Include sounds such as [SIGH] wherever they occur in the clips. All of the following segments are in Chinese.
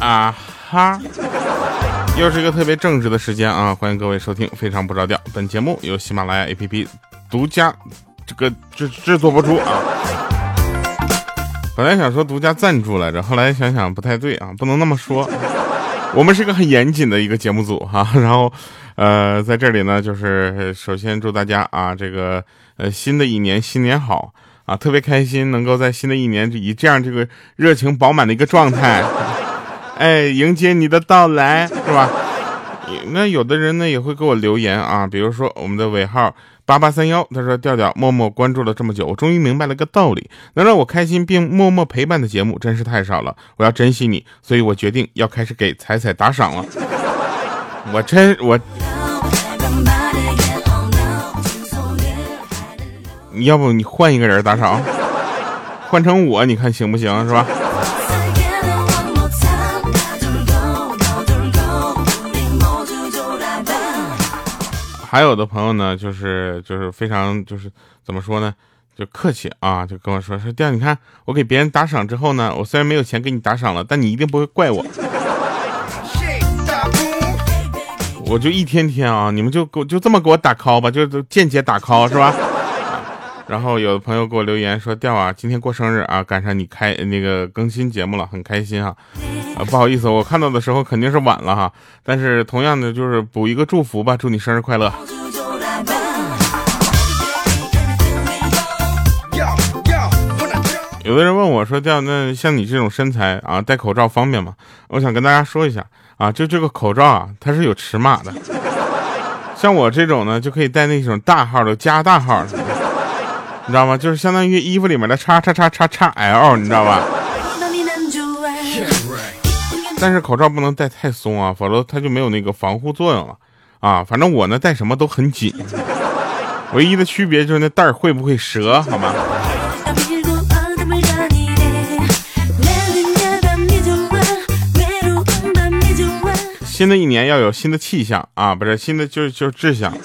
啊哈！又是一个特别正直的时间啊！欢迎各位收听《非常不着调》，本节目由喜马拉雅 APP 独家这个制制作播出啊。本来想说独家赞助来着，后来想想不太对啊，不能那么说。我们是个很严谨的一个节目组哈。然后，呃，在这里呢，就是首先祝大家啊，这个呃新的一年新年好啊，特别开心能够在新的一年以这样这个热情饱满的一个状态。哎，迎接你的到来，是吧？那有的人呢也会给我留言啊，比如说我们的尾号八八三幺，他说调调默默关注了这么久，我终于明白了个道理，能让我开心并默默陪伴的节目真是太少了，我要珍惜你，所以我决定要开始给彩彩打赏了。我真我，你要不你换一个人打赏，换成我，你看行不行，是吧？还有的朋友呢，就是就是非常就是怎么说呢，就客气啊，就跟我说说样，你看我给别人打赏之后呢，我虽然没有钱给你打赏了，但你一定不会怪我。我就一天天啊，你们就给我就这么给我打 call 吧，就间接打 call 是吧？[LAUGHS] 然后有的朋友给我留言说调啊，今天过生日啊，赶上你开那个更新节目了，很开心啊。啊，不好意思，我看到的时候肯定是晚了哈，但是同样的就是补一个祝福吧，祝你生日快乐。有的人问我说：“调，那像你这种身材啊，戴口罩方便吗？”我想跟大家说一下啊，就这个口罩啊，它是有尺码的，像我这种呢，就可以戴那种大号的加大号的，你知道吗？就是相当于衣服里面的叉叉叉叉叉 L，你知道吧？但是口罩不能戴太松啊，否则它就没有那个防护作用了啊。反正我呢戴什么都很紧，唯一的区别就是那袋会不会折，好吗？新的一年要有新的气象啊，不是新的就就志向。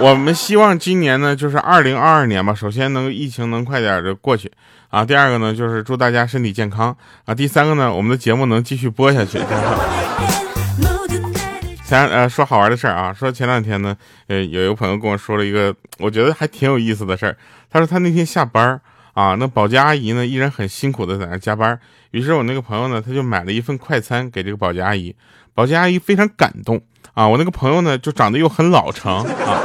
我们希望今年呢，就是二零二二年吧。首先能疫情能快点的过去啊。第二个呢，就是祝大家身体健康啊。第三个呢，我们的节目能继续播下去。[LAUGHS] 前呃说好玩的事儿啊，说前两天呢，呃有一个朋友跟我说了一个我觉得还挺有意思的事儿。他说他那天下班啊，那保洁阿姨呢依然很辛苦的在那加班。于是我那个朋友呢，他就买了一份快餐给这个保洁阿姨。保洁阿姨非常感动啊。我那个朋友呢，就长得又很老成啊。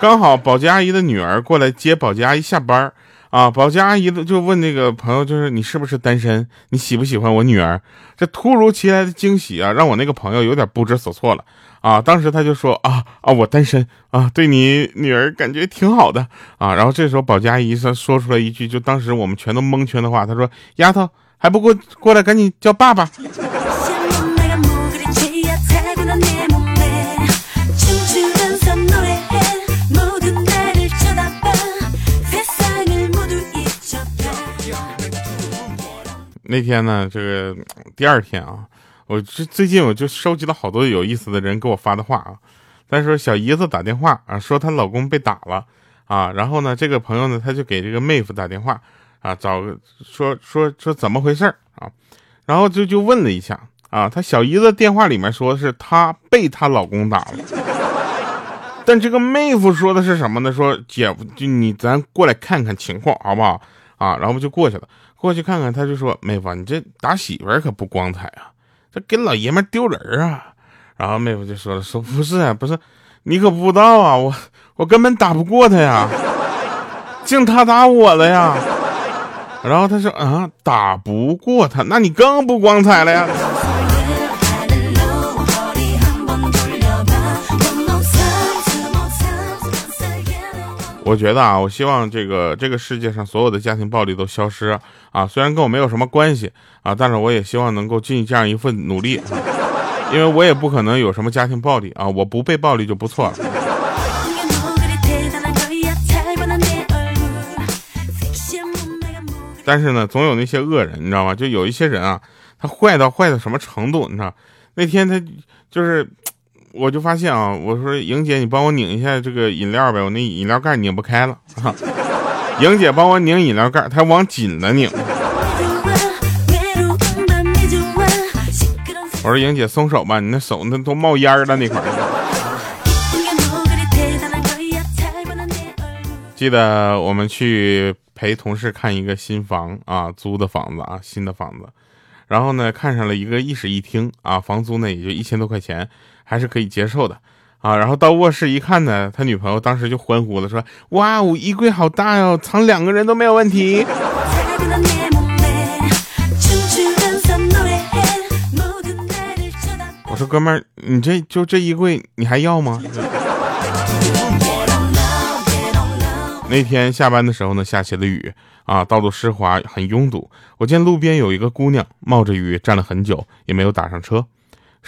刚好保洁阿姨的女儿过来接保洁阿姨下班啊，保洁阿姨就问那个朋友，就是你是不是单身？你喜不喜欢我女儿？这突如其来的惊喜啊，让我那个朋友有点不知所措了啊。当时他就说啊啊，我单身啊，对你女儿感觉挺好的啊。然后这时候保洁阿姨说说出来一句，就当时我们全都蒙圈的话，她说：“丫头还不过过来赶紧叫爸爸。”那天呢，这个第二天啊，我这最近我就收集了好多有意思的人给我发的话啊。他说小姨子打电话啊，说她老公被打了啊，然后呢，这个朋友呢，他就给这个妹夫打电话啊，找个说说说怎么回事啊，然后就就问了一下啊，他小姨子电话里面说是她被她老公打了，但这个妹夫说的是什么呢？说姐夫就你咱过来看看情况好不好啊？然后就过去了。过去看看，他就说：“妹夫，你这打媳妇可不光彩啊，这给老爷们丢人啊。”然后妹夫就说了：“说不是啊，不是，你可不知道啊，我我根本打不过他呀，竟他打我了呀。”然后他说：“啊，打不过他，那你更不光彩了呀。”我觉得啊，我希望这个这个世界上所有的家庭暴力都消失啊！虽然跟我没有什么关系啊，但是我也希望能够尽这样一份努力，因为我也不可能有什么家庭暴力啊，我不被暴力就不错了。但是呢，总有那些恶人，你知道吗？就有一些人啊，他坏到坏到什么程度？你知道，那天他就是。我就发现啊，我说莹姐，你帮我拧一下这个饮料呗，我那饮料盖拧不开了。[LAUGHS] 莹姐帮我拧饮料盖，她往紧了拧。我说莹姐松手吧，你那手那都冒烟了那块。记得我们去陪同事看一个新房啊，租的房子啊，新的房子。然后呢，看上了一个一室一厅啊，房租呢也就一千多块钱，还是可以接受的啊。然后到卧室一看呢，他女朋友当时就欢呼了，说：“哇，我衣柜好大哟，藏两个人都没有问题。”我说：“哥们儿，你这就这衣柜你还要吗？”那天下班的时候呢，下起了雨啊，道路湿滑，很拥堵。我见路边有一个姑娘冒着雨站了很久，也没有打上车，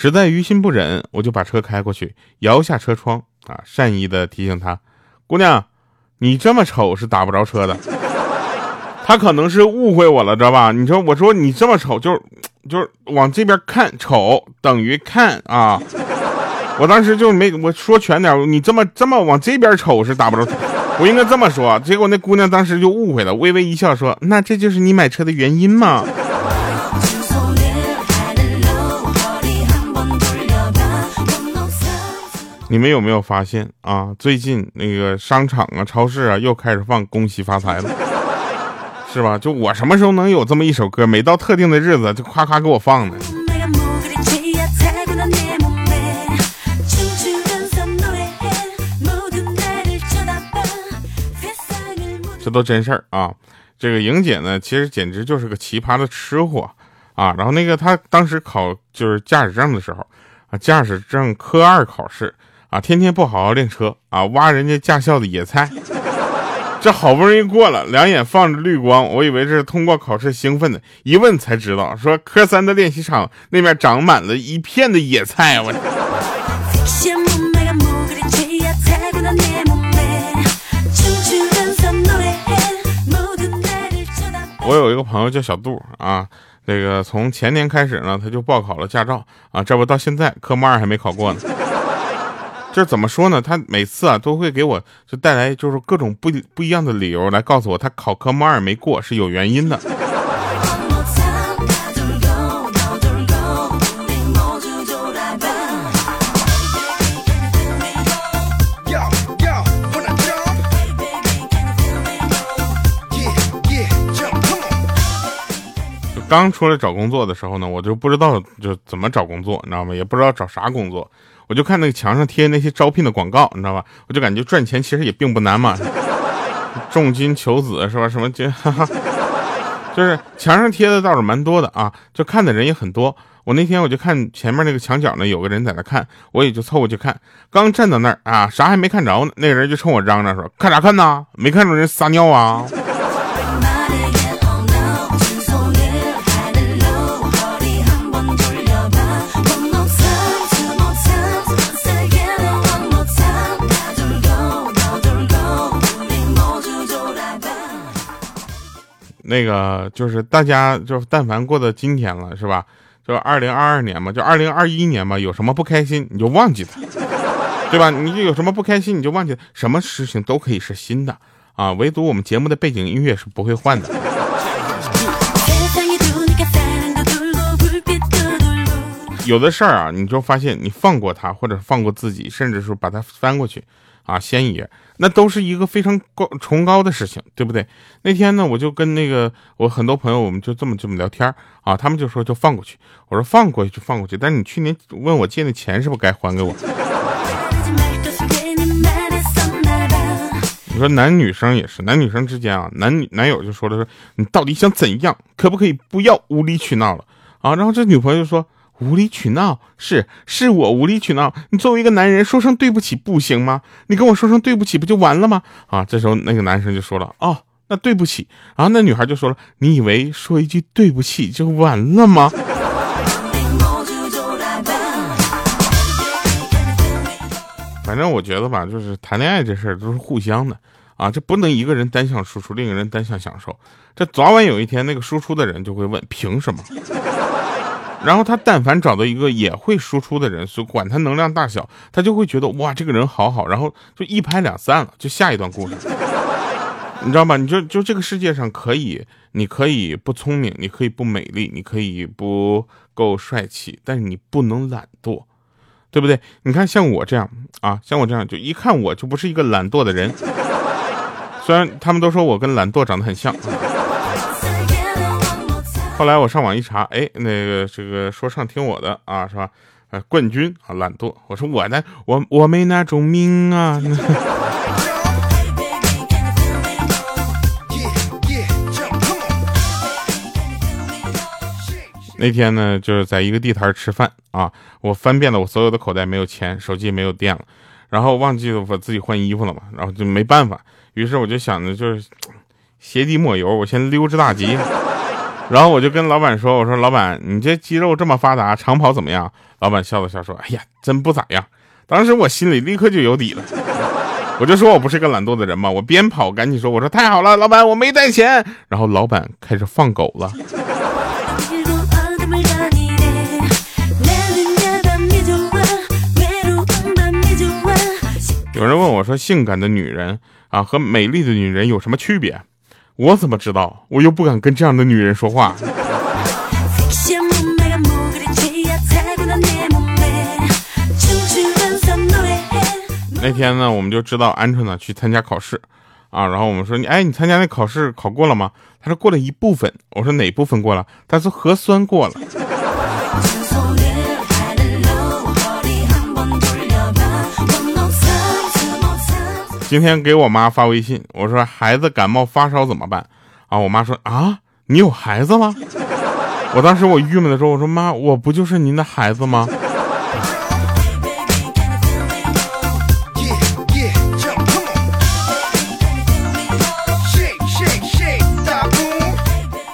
实在于心不忍，我就把车开过去，摇下车窗啊，善意的提醒她：“姑娘，你这么丑是打不着车的。[LAUGHS] ”她可能是误会我了，知道吧？你说我说你这么丑，就是就是往这边看，丑等于看啊。我当时就没我说全点，你这么这么往这边瞅是打不着。我应该这么说，结果那姑娘当时就误会了，微微一笑说：“那这就是你买车的原因吗？”你们有没有发现啊？最近那个商场啊、超市啊，又开始放“恭喜发财”了，是吧？就我什么时候能有这么一首歌？每到特定的日子，就夸夸给我放呢。这都真事儿啊！这个莹姐呢，其实简直就是个奇葩的吃货啊。然后那个她当时考就是驾驶证的时候啊，驾驶证科二考试啊，天天不好好练车啊，挖人家驾校的野菜。[LAUGHS] 这好不容易过了，两眼放着绿光，我以为这是通过考试兴奋的，一问才知道，说科三的练习场那边长满了一片的野菜。我。我有一个朋友叫小杜啊，这个从前年开始呢，他就报考了驾照啊，这不到现在科目二还没考过呢。这怎么说呢？他每次啊都会给我就带来就是各种不不一样的理由来告诉我，他考科目二没过是有原因的。就刚出来找工作的时候呢，我就不知道就怎么找工作，你知道吗？也不知道找啥工作，我就看那个墙上贴那些招聘的广告，你知道吧？我就感觉赚钱其实也并不难嘛，重金求子是吧？什么就 [LAUGHS] 就是墙上贴的倒是蛮多的啊，就看的人也很多。我那天我就看前面那个墙角呢，有个人在那看，我也就凑过去看。刚站到那儿啊，啥还没看着呢，那个人就冲我嚷嚷说：“看啥看呢？没看着人撒尿啊？”那个就是大家就是但凡过到今天了，是吧？就二零二二年嘛，就二零二一年嘛，有什么不开心你就忘记它，对吧？你就有什么不开心你就忘记，什么事情都可以是新的啊，唯独我们节目的背景音乐是不会换的。有的事儿啊，你就发现你放过他，或者放过自己，甚至说把它翻过去。啊，先爷，那都是一个非常高崇高的事情，对不对？那天呢，我就跟那个我很多朋友，我们就这么这么聊天啊，他们就说就放过去，我说放过去就放过去，但是你去年问我借的钱是不是该还给我？[LAUGHS] 你说男女生也是，男女生之间啊，男女男友就说了说你到底想怎样，可不可以不要无理取闹了啊？然后这女朋友就说。无理取闹是是我无理取闹，你作为一个男人说声对不起不行吗？你跟我说声对不起不就完了吗？啊，这时候那个男生就说了，哦，那对不起。然后那女孩就说了，你以为说一句对不起就完了吗？反正我觉得吧，就是谈恋爱这事儿都是互相的啊，这不能一个人单向输出，另一个人单向享受。这早晚有一天，那个输出的人就会问，凭什么？然后他但凡找到一个也会输出的人，所管他能量大小，他就会觉得哇，这个人好好，然后就一拍两散了，就下一段故事，你知道吗？你就就这个世界上可以，你可以不聪明，你可以不美丽，你可以不够帅气，但是你不能懒惰，对不对？你看像我这样啊，像我这样，就一看我就不是一个懒惰的人。[LAUGHS] 虽然他们都说我跟懒惰长得很像。后来我上网一查，哎，那个这个说唱听我的啊，是吧？呃，冠军啊，懒惰。我说我呢，我我没那种命啊。[LAUGHS] 那天呢，就是在一个地摊吃饭啊，我翻遍了我所有的口袋，没有钱，手机也没有电了，然后忘记了我自己换衣服了嘛，然后就没办法，于是我就想着就是 [TSK] 鞋底抹油，我先溜之大吉。然后我就跟老板说：“我说老板，你这肌肉这么发达，长跑怎么样？”老板笑了笑说：“哎呀，真不咋样。”当时我心里立刻就有底了，我就说我不是个懒惰的人嘛，我边跑赶紧说：“我说太好了，老板，我没带钱。”然后老板开始放狗了。有人问我说：“性感的女人啊和美丽的女人有什么区别？”我怎么知道？我又不敢跟这样的女人说话。那天呢，我们就知道鹌鹑呢去参加考试，啊，然后我们说你，哎，你参加那考试考过了吗？他说过了一部分。我说哪部分过了？他说核酸过了。今天给我妈发微信，我说孩子感冒发烧怎么办？啊，我妈说啊，你有孩子吗？我当时我郁闷的说，我说妈，我不就是您的孩子吗？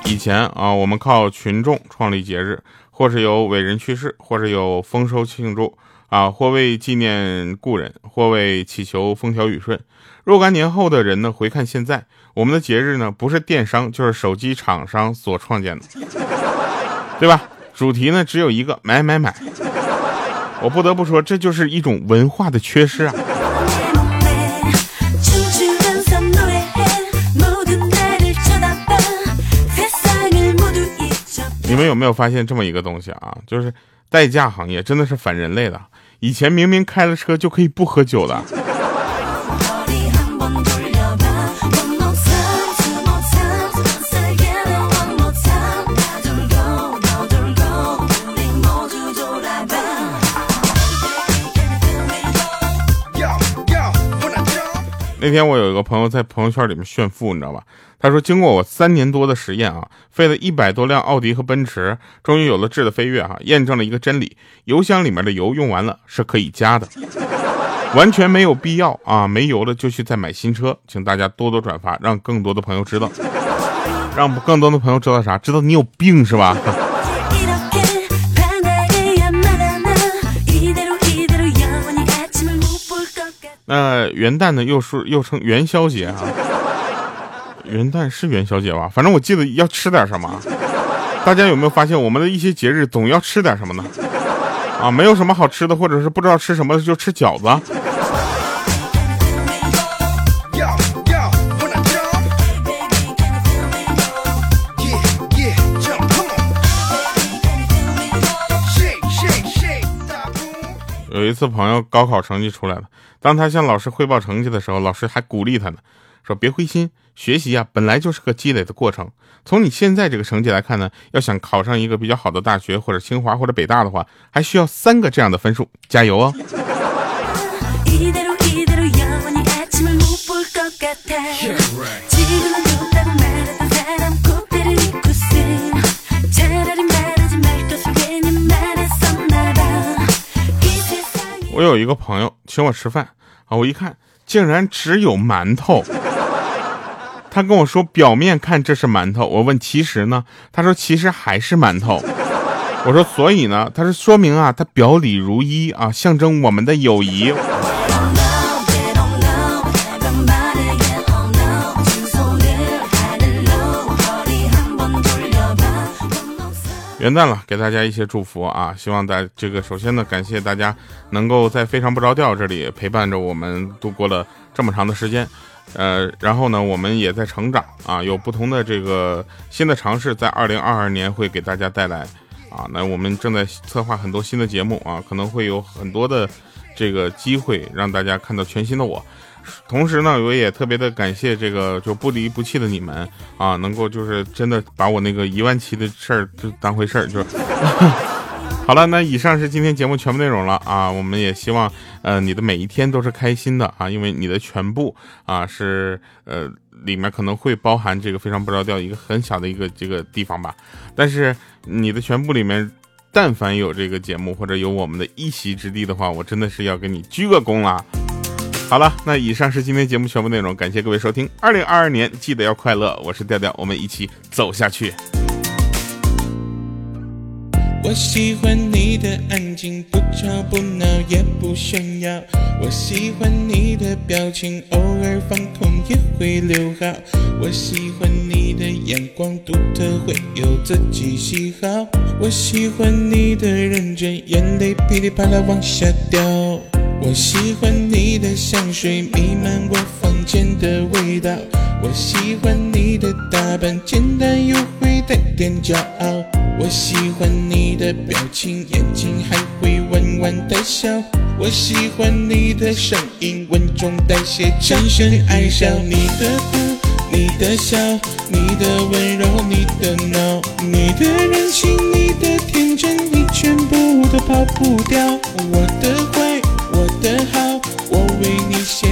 以前啊，我们靠群众创立节日，或是有伟人去世，或是有丰收庆祝。啊，或为纪念故人，或为祈求风调雨顺。若干年后的人呢，回看现在，我们的节日呢，不是电商就是手机厂商所创建的，对吧？主题呢，只有一个，买买买。我不得不说，这就是一种文化的缺失啊。你们有没有发现这么一个东西啊？就是代驾行业真的是反人类的。以前明明开了车就可以不喝酒的。那天我有一个朋友在朋友圈里面炫富，你知道吧？他说，经过我三年多的实验啊，费了一百多辆奥迪和奔驰，终于有了质的飞跃哈，验证了一个真理：油箱里面的油用完了是可以加的，完全没有必要啊！没油了就去再买新车。请大家多多转发，让更多的朋友知道，让更多的朋友知道啥？知道你有病是吧？那元旦呢，又是又称元宵节啊。元旦是元宵节吧？反正我记得要吃点什么。大家有没有发现，我们的一些节日总要吃点什么呢？啊，没有什么好吃的，或者是不知道吃什么就吃饺子。有一次朋友高考成绩出来了，当他向老师汇报成绩的时候，老师还鼓励他呢，说别灰心，学习啊本来就是个积累的过程。从你现在这个成绩来看呢，要想考上一个比较好的大学，或者清华或者北大的话，还需要三个这样的分数，加油哦！我有一个朋友请我吃饭啊，我一看竟然只有馒头。他跟我说表面看这是馒头，我问其实呢？他说其实还是馒头。我说所以呢？他说说明啊，他表里如一啊，象征我们的友谊。元旦了，给大家一些祝福啊！希望大这个首先呢，感谢大家能够在非常不着调这里陪伴着我们度过了这么长的时间，呃，然后呢，我们也在成长啊，有不同的这个新的尝试，在二零二二年会给大家带来啊。那我们正在策划很多新的节目啊，可能会有很多的这个机会让大家看到全新的我。同时呢，我也特别的感谢这个就不离不弃的你们啊，能够就是真的把我那个一万七的事儿就当回事儿，就是 [LAUGHS] 好了。那以上是今天节目全部内容了啊，我们也希望呃你的每一天都是开心的啊，因为你的全部啊是呃里面可能会包含这个非常不着调一个很小的一个这个地方吧，但是你的全部里面但凡有这个节目或者有我们的一席之地的话，我真的是要给你鞠个躬啦。好了，那以上是今天节目全部内容，感谢各位收听。二零二二年记得要快乐，我是调调，我们一起走下去。我喜欢你的安静，不吵不闹也不炫耀。我喜欢你的表情，偶尔放空也会留好。我喜欢你的眼光独特，会有自己喜好。我喜欢你的认真，眼泪噼里啪啦往下掉。我喜欢你的香水弥漫我房间的味道，我喜欢你的打扮简单又会带点骄傲，我喜欢你的表情，眼睛还会弯弯的笑，我喜欢你的声音稳重带些深深爱上你的哭，你的笑，你的温柔，你的闹，你的任性，你的天真，你全部都跑不掉，我的坏。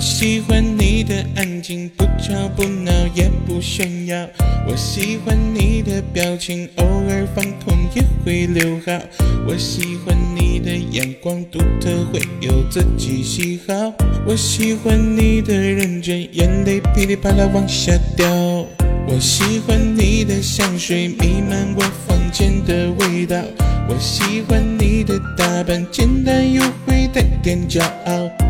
我喜欢你的安静，不吵不闹也不炫耀。我喜欢你的表情，偶尔放空也会留好。我喜欢你的眼光独特，会有自己喜好。我喜欢你的认真，眼泪噼里啪啦往下掉。我喜欢你的香水弥漫我房间的味道。我喜欢你的打扮简单又会带点骄傲。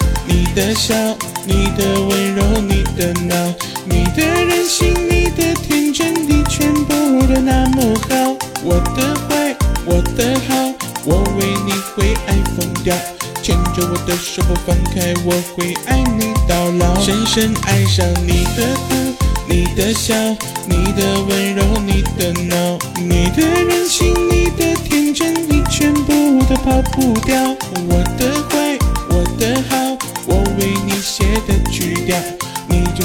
你的笑，你的温柔，你的闹，你的任性，你的天真，你全部都那么好。我的坏，我的好，我为你会爱疯掉。牵着我的手不放开，我会爱你到老。深深爱上你的哭，你的笑，你的温柔，你的闹，你的任性，你的天真，你全部都跑不掉。我的坏，